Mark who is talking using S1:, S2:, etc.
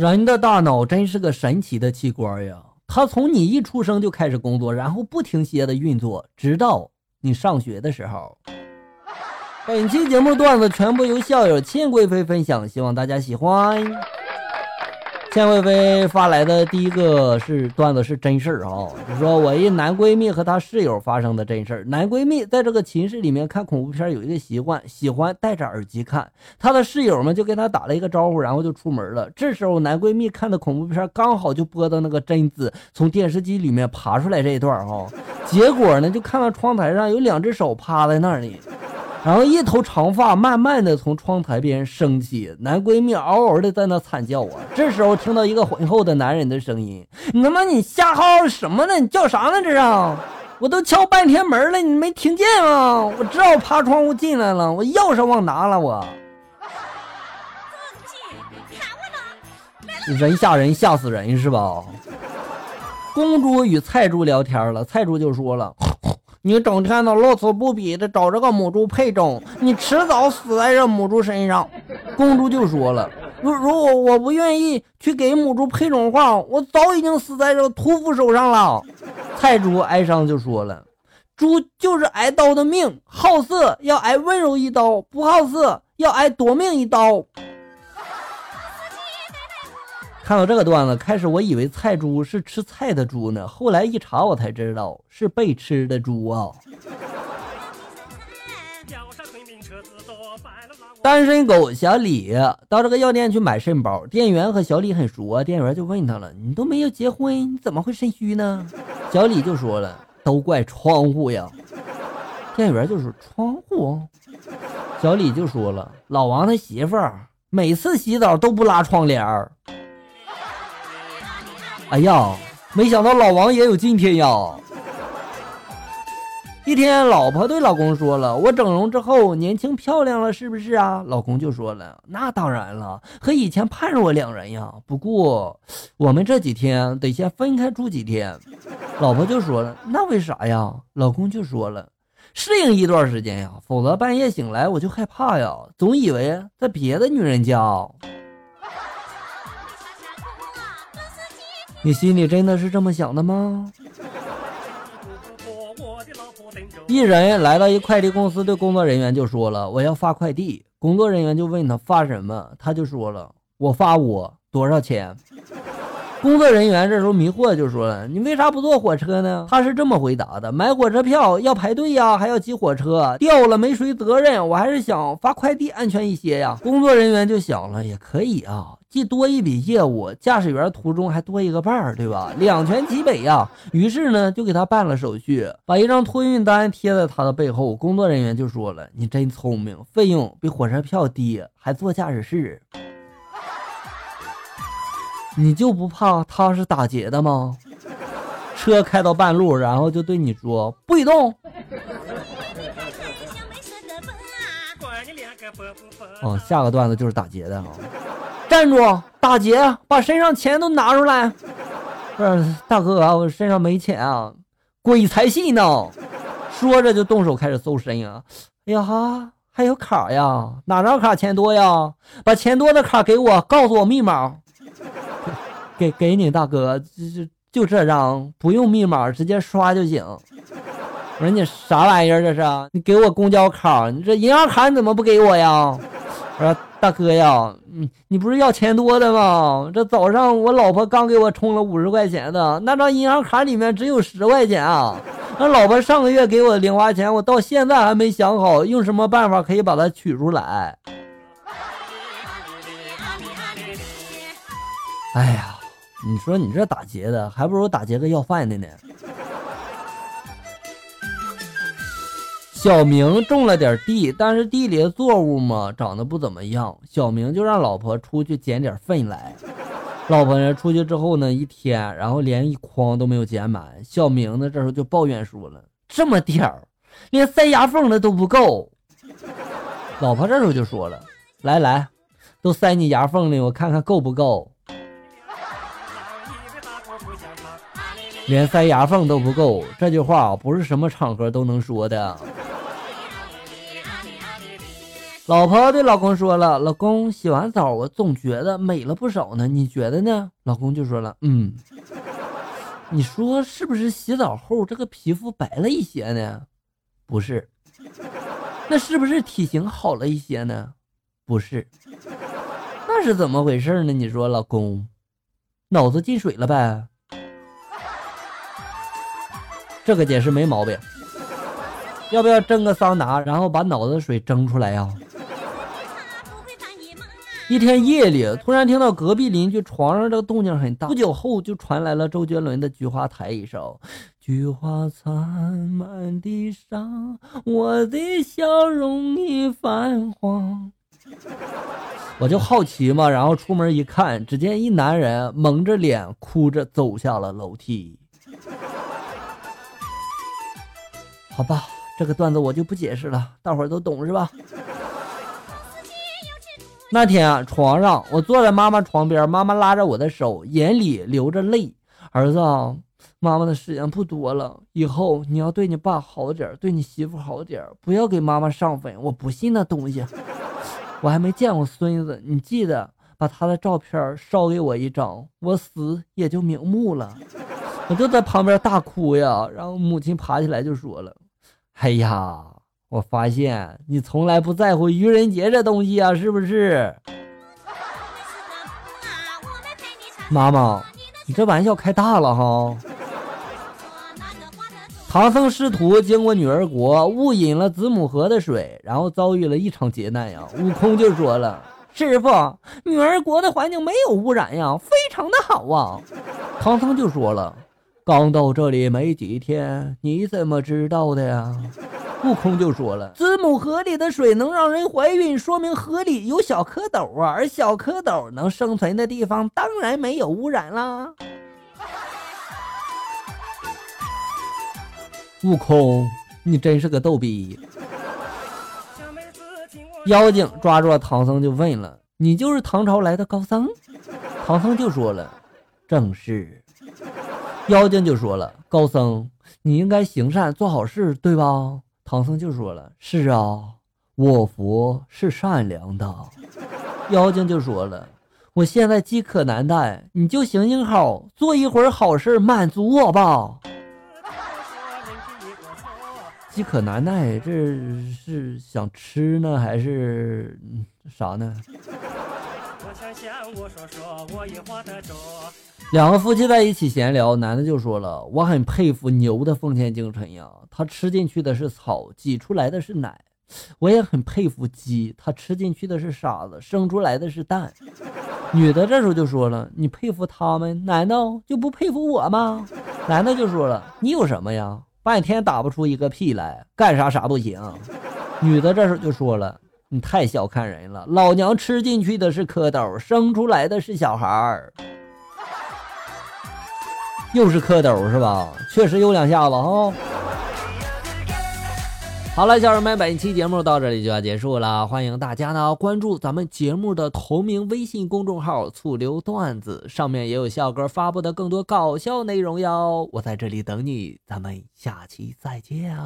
S1: 人的大脑真是个神奇的器官呀！它从你一出生就开始工作，然后不停歇的运作，直到你上学的时候。本期节目段子全部由校友千贵妃分享，希望大家喜欢。千贵妃发来的第一个是段子，是真事儿啊，就说我一男闺蜜和他室友发生的真事儿。男闺蜜在这个寝室里面看恐怖片有一个习惯，喜欢戴着耳机看。他的室友们就跟他打了一个招呼，然后就出门了。这时候男闺蜜看的恐怖片刚好就播到那个贞子从电视机里面爬出来这一段哈，结果呢就看到窗台上有两只手趴在那里。然后一头长发慢慢的从窗台边升起，男闺蜜嗷嗷的在那惨叫啊！这时候听到一个浑厚的男人的声音：“你他妈你瞎嚎什么呢？你叫啥呢？这是？我都敲半天门了，你没听见吗？我只好爬窗户进来了，我钥匙忘拿了，我。”人吓人吓死人是吧？公主与菜猪聊天了，菜猪就说了。你整天的乐此不疲的找这个母猪配种，你迟早死在这母猪身上。公猪就说了：“如如果我不愿意去给母猪配种的话，我早已经死在这屠夫手上了。”菜猪哀伤就说了：“猪就是挨刀的命，好色要挨温柔一刀，不好色要挨夺命一刀。”看到这个段子，开始我以为菜猪是吃菜的猪呢，后来一查我才知道是被吃的猪啊。单身狗小李到这个药店去买肾包，店员和小李很熟啊，店员就问他了：“你都没有结婚，你怎么会肾虚呢？”小李就说了：“都怪窗户呀。”店员就说：“窗户。”小李就说了：“老王他媳妇儿每次洗澡都不拉窗帘儿。”哎呀，没想到老王也有今天呀！一天，老婆对老公说了：“我整容之后年轻漂亮了，是不是啊？”老公就说了：“那当然了，和以前判若两人呀。不过，我们这几天得先分开住几天。”老婆就说了：“那为啥呀？”老公就说了：“适应一段时间呀，否则半夜醒来我就害怕呀，总以为在别的女人家。”你心里真的是这么想的吗？一人来到一快递公司，对工作人员就说了：“我要发快递。”工作人员就问他发什么，他就说了：“我发我多少钱？”工作人员这时候迷惑就说了：“你为啥不坐火车呢？”他是这么回答的：“买火车票要排队呀，还要挤火车，掉了没谁责任。我还是想发快递安全一些呀。”工作人员就想了，也可以啊。既多一笔业务，驾驶员途中还多一个伴儿，对吧？两全其美呀。于是呢，就给他办了手续，把一张托运单贴在他的背后。工作人员就说了：“你真聪明，费用比火车票低，还坐驾驶室，你就不怕他是打劫的吗？”车开到半路，然后就对你说：“不许动。”哦，下个段子就是打劫的啊。站住！打劫！把身上钱都拿出来！不是大哥啊，我身上没钱啊，鬼才信呢！说着就动手开始搜身啊！哎呀哈，还有卡呀？哪张卡钱多呀？把钱多的卡给我，告诉我密码。给给你大哥，就就这张，不用密码，直接刷就行。我说你啥玩意儿这是？你给我公交卡，你这银行卡你怎么不给我呀？我说。大哥呀，你你不是要钱多的吗？这早上我老婆刚给我充了五十块钱的，那张银行卡里面只有十块钱啊。那老婆上个月给我的零花钱，我到现在还没想好用什么办法可以把它取出来。哎呀，你说你这打劫的，还不如打劫个要饭的呢。小明种了点地，但是地里的作物嘛长得不怎么样。小明就让老婆出去捡点粪来。老婆呢出去之后呢，一天然后连一筐都没有捡满。小明呢这时候就抱怨说了：“这么点儿，连塞牙缝的都不够。”老婆这时候就说了：“来来，都塞你牙缝里，我看看够不够。”连塞牙缝都不够，这句话不是什么场合都能说的。老婆对老公说了：“老公，洗完澡我总觉得美了不少呢，你觉得呢？”老公就说了：“嗯，你说是不是洗澡后这个皮肤白了一些呢？不是，那是不是体型好了一些呢？不是，那是怎么回事呢？你说，老公，脑子进水了呗？这个解释没毛病。要不要蒸个桑拿，然后把脑子水蒸出来呀？”一天夜里，突然听到隔壁邻居床上这个动静很大。不久后，就传来了周杰伦的《菊花台》一首：“菊花残满地伤，我的笑容已泛黄。”我就好奇嘛，然后出门一看，只见一男人蒙着脸，哭着走下了楼梯。好吧，这个段子我就不解释了，大伙儿都懂是吧？那天啊，床上我坐在妈妈床边，妈妈拉着我的手，眼里流着泪。儿子啊，妈妈的时间不多了，以后你要对你爸好点，对你媳妇好点，不要给妈妈上坟。我不信那东西，我还没见过孙子，你记得把他的照片烧给我一张，我死也就瞑目了。我就在旁边大哭呀，然后母亲爬起来就说了：“哎呀。”我发现你从来不在乎愚人节这东西啊，是不是？妈妈，你这玩笑开大了哈！唐僧师徒经过女儿国，误饮了子母河的水，然后遭遇了一场劫难呀。悟空就说了：“师傅，女儿国的环境没有污染呀，非常的好啊。”唐僧就说了：“刚到这里没几天，你怎么知道的呀？”悟空就说了：“子母河里的水能让人怀孕，说明河里有小蝌蚪啊，而小蝌蚪能生存的地方当然没有污染啦。”悟空，你真是个逗逼！妖精抓住了唐僧就问了：“你就是唐朝来的高僧？”唐僧就说了：“正是。”妖精就说了：“高僧，你应该行善做好事，对吧？”唐僧就说了：“是啊，我佛是善良的。”妖精就说了：“我现在饥渴难耐，你就行行好，做一会儿好事，满足我吧。”饥渴难耐，这是想吃呢，还是啥呢？两个夫妻在一起闲聊，男的就说了：“我很佩服牛的奉献精神呀，它吃进去的是草，挤出来的是奶。我也很佩服鸡，它吃进去的是沙子，生出来的是蛋。”女的这时候就说了：“你佩服他们，难道就不佩服我吗？”男的就说了：“你有什么呀？半天打不出一个屁来，干啥啥不行。”女的这时候就说了。你太小看人了，老娘吃进去的是蝌蚪，生出来的是小孩儿，又是蝌蚪是吧？确实有两下子哈。好了，小人们，本期节目到这里就要结束了，欢迎大家呢关注咱们节目的同名微信公众号“醋溜段子”，上面也有笑哥发布的更多搞笑内容哟。我在这里等你，咱们下期再见。